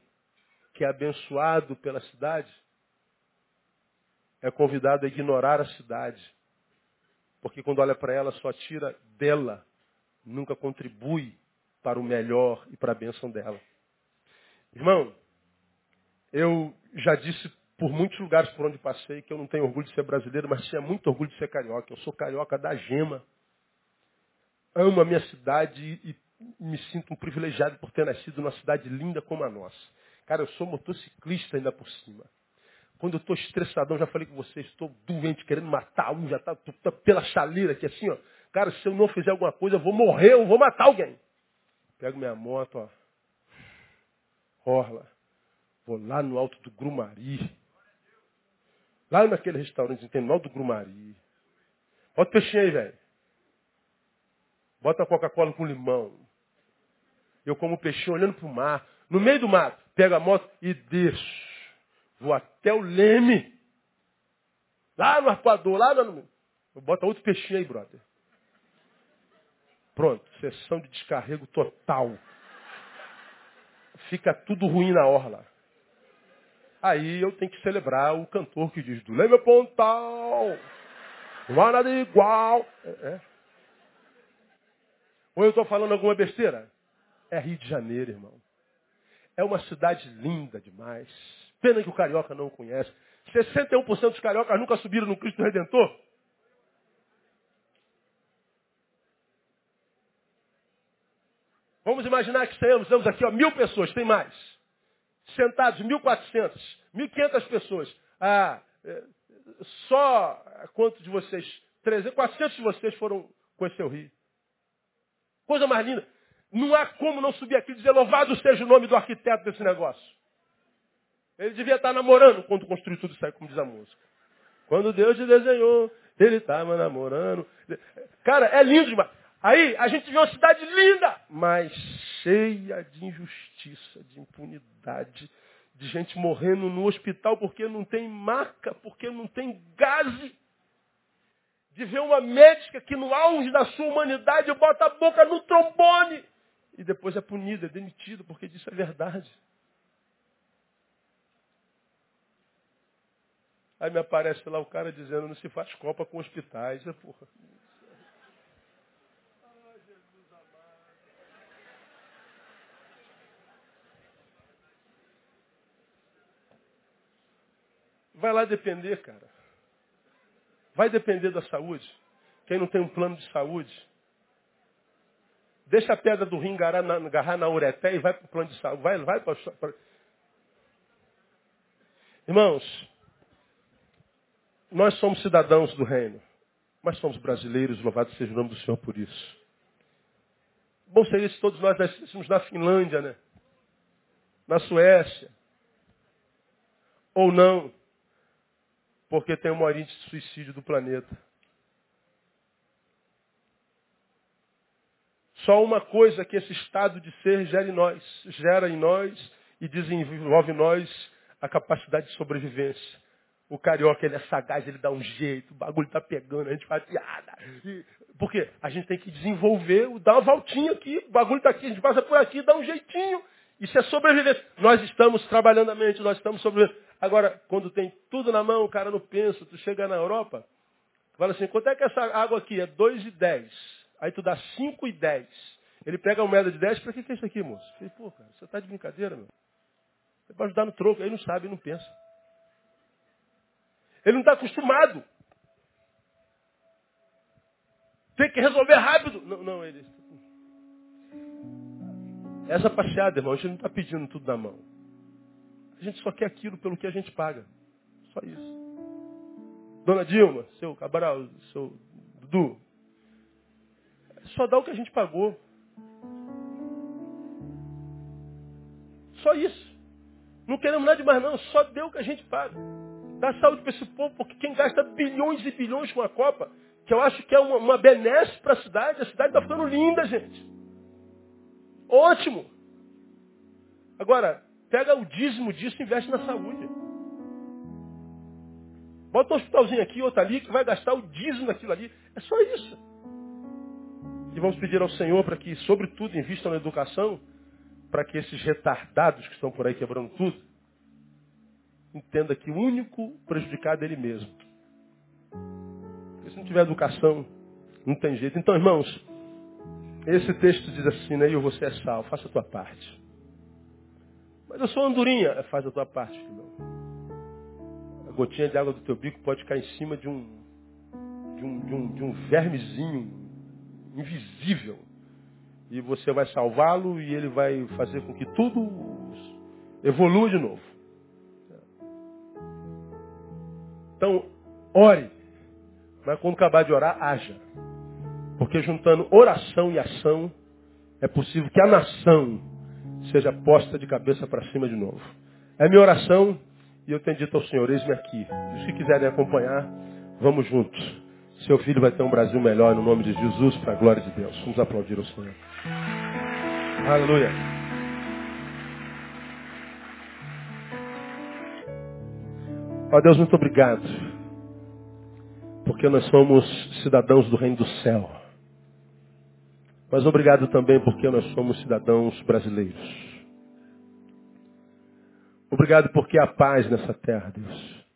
que é abençoado pela cidade é convidado a ignorar a cidade. Porque quando olha para ela, só tira dela, nunca contribui para o melhor e para a bênção dela. Irmão, eu já disse por muitos lugares por onde passei que eu não tenho orgulho de ser brasileiro, mas tinha muito orgulho de ser carioca. Eu sou carioca da gema. Amo a minha cidade e me sinto um privilegiado por ter nascido numa cidade linda como a nossa. Cara, eu sou motociclista ainda por cima. Quando eu estou estressadão, já falei com vocês, estou doente, querendo matar um, já está tá pela chaleira aqui assim, ó. Cara, se eu não fizer alguma coisa, eu vou morrer, eu vou matar alguém. Pego minha moto, ó. Orla. Vou lá no alto do Grumari. Lá naquele restaurante tem no alto do Grumari. Bota o peixinho aí, velho. Bota a Coca-Cola com limão. Eu como peixinho olhando para o mar. No meio do mato, pego a moto e desço. Vou até o leme. Lá no arpoador, lá no. Bota outro peixinho aí, brother. Pronto, sessão de descarrego total. Fica tudo ruim na orla. Aí eu tenho que celebrar o cantor que diz, do leme pontal, não há nada igual. É, é. Ou eu estou falando alguma besteira? É Rio de Janeiro, irmão. É uma cidade linda demais. Pena que o carioca não conhece. 61% dos cariocas nunca subiram no Cristo Redentor. Vamos imaginar que estamos aqui, ó, mil pessoas, tem mais. Sentados, 1.400, 1.500 pessoas. Ah, é, só quantos de vocês? 300, 400 de vocês foram conhecer o Rio. Coisa mais linda. Não há como não subir aqui e dizer louvado seja o nome do arquiteto desse negócio. Ele devia estar namorando quando construiu tudo isso aí, como diz a música. Quando Deus te desenhou, ele estava namorando. Cara, é lindo demais. Aí a gente vê uma cidade linda, mas cheia de injustiça, de impunidade, de gente morrendo no hospital porque não tem maca, porque não tem gás. De ver uma médica que no auge da sua humanidade bota a boca no trombone e depois é punida, é demitida porque disse a verdade. Aí me aparece lá o cara dizendo, não se faz copa com hospitais. É, porra. Vai lá depender, cara. Vai depender da saúde. Quem não tem um plano de saúde. Deixa a pedra do rim agarrar na, agarrar na ureté e vai para o plano de saúde. Vai, vai para. Irmãos, nós somos cidadãos do reino, mas somos brasileiros, louvado seja o nome do Senhor por isso. Bom seria se todos nós nascêssemos na Finlândia, né? Na Suécia. Ou não, porque tem o maior índice de suicídio do planeta. Só uma coisa que esse estado de ser gera em nós, gera em nós e desenvolve em nós a capacidade de sobrevivência. O carioca, ele é sagaz, ele dá um jeito, o bagulho tá pegando, a gente faz piada. Por quê? A gente tem que desenvolver, dar uma voltinha aqui, o bagulho tá aqui, a gente passa por aqui, dá um jeitinho. Isso é sobrevivência. Nós estamos trabalhando a mente, nós estamos sobrevivendo. Agora, quando tem tudo na mão, o cara não pensa, tu chega na Europa, fala assim, quanto é que essa água aqui? É 2,10. Aí tu dá 5,10. Ele pega uma moeda de 10, para que, que é isso aqui, moço? Falei, pô, cara, você tá de brincadeira, meu. É para ajudar no troco, aí não sabe, não pensa. Ele não está acostumado. Tem que resolver rápido. Não, não, ele. Essa passeada, irmão, a gente não está pedindo tudo na mão. A gente só quer aquilo pelo que a gente paga. Só isso. Dona Dilma, seu Cabral, seu Dudu, só dá o que a gente pagou. Só isso. Não queremos nada de mais não, só deu o que a gente paga. Dá saúde para esse povo, porque quem gasta bilhões e bilhões com a Copa, que eu acho que é uma, uma benesse para a cidade, a cidade está ficando linda, gente. Ótimo. Agora, pega o dízimo disso e investe na saúde. Bota um hospitalzinho aqui, outro ali, que vai gastar o dízimo daquilo ali. É só isso. E vamos pedir ao Senhor para que, sobretudo, invistam na educação, para que esses retardados que estão por aí quebrando tudo, entenda que o único prejudicado é ele mesmo. Porque se não tiver educação, não tem jeito. Então, irmãos, esse texto diz assim, né? Eu você é sal, faça a tua parte. Mas eu sou andorinha, é, faz a tua parte, filhão. A gotinha de água do teu bico pode cair em cima de um, de um, de um, de um vermezinho invisível e você vai salvá-lo e ele vai fazer com que tudo evolua de novo. Então, ore. Mas quando acabar de orar, haja. Porque juntando oração e ação, é possível que a nação seja posta de cabeça para cima de novo. É minha oração e eu tenho dito ao Senhor, eis-me aqui. E que quiserem acompanhar, vamos juntos. Seu filho vai ter um Brasil melhor no nome de Jesus, para a glória de Deus. Vamos aplaudir o Senhor. Aleluia. Ó Deus, muito obrigado. Porque nós somos cidadãos do reino do céu. Mas obrigado também porque nós somos cidadãos brasileiros. Obrigado porque há paz nessa terra, Deus.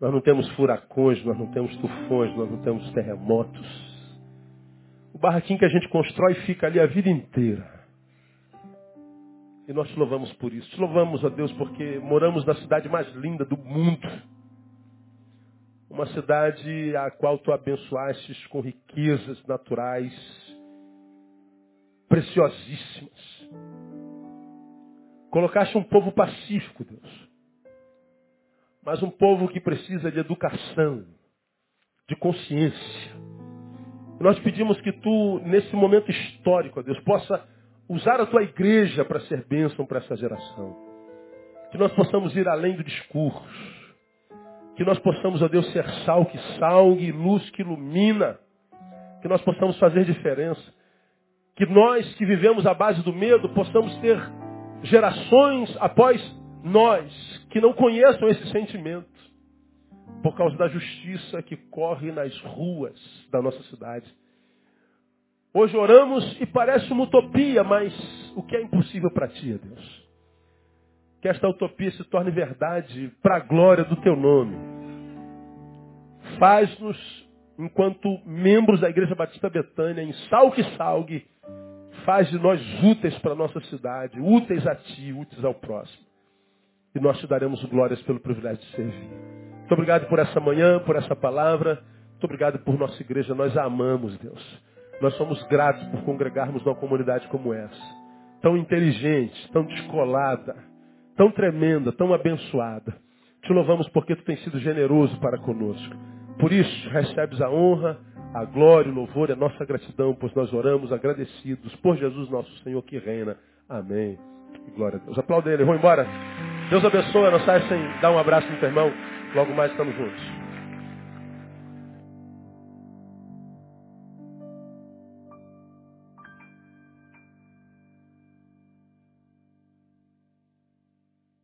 Nós não temos furacões, nós não temos tufões, nós não temos terremotos. O barraquinho que a gente constrói fica ali a vida inteira. E nós te louvamos por isso. Te louvamos, ó Deus, porque moramos na cidade mais linda do mundo. Uma cidade a qual tu abençoastes com riquezas naturais preciosíssimas. Colocaste um povo pacífico, Deus. Mas um povo que precisa de educação, de consciência. Nós pedimos que tu, nesse momento histórico, Deus, possa usar a tua igreja para ser bênção para essa geração. Que nós possamos ir além do discurso. Que nós possamos, ó Deus, ser sal que salgue, luz que ilumina. Que nós possamos fazer diferença. Que nós que vivemos à base do medo possamos ter gerações após nós que não conheçam esse sentimento por causa da justiça que corre nas ruas da nossa cidade. Hoje oramos e parece uma utopia, mas o que é impossível para ti, Deus? Que esta utopia se torne verdade para a glória do teu nome. Faz-nos, enquanto membros da Igreja Batista Betânia, em salgue salgue, faz de nós úteis para a nossa cidade, úteis a ti, úteis ao próximo. E nós te daremos glórias pelo privilégio de servir. Muito obrigado por essa manhã, por essa palavra. Muito obrigado por nossa igreja. Nós a amamos, Deus. Nós somos gratos por congregarmos numa comunidade como essa. Tão inteligente, tão descolada, tão tremenda, tão abençoada. Te louvamos porque tu tens sido generoso para conosco. Por isso, recebes a honra, a glória, o louvor e a nossa gratidão, pois nós oramos agradecidos por Jesus nosso Senhor que reina. Amém. Glória a Deus. Aplauda ele. Vamos embora. Deus abençoe. Não saia sem dar um abraço no teu irmão. Logo mais estamos juntos.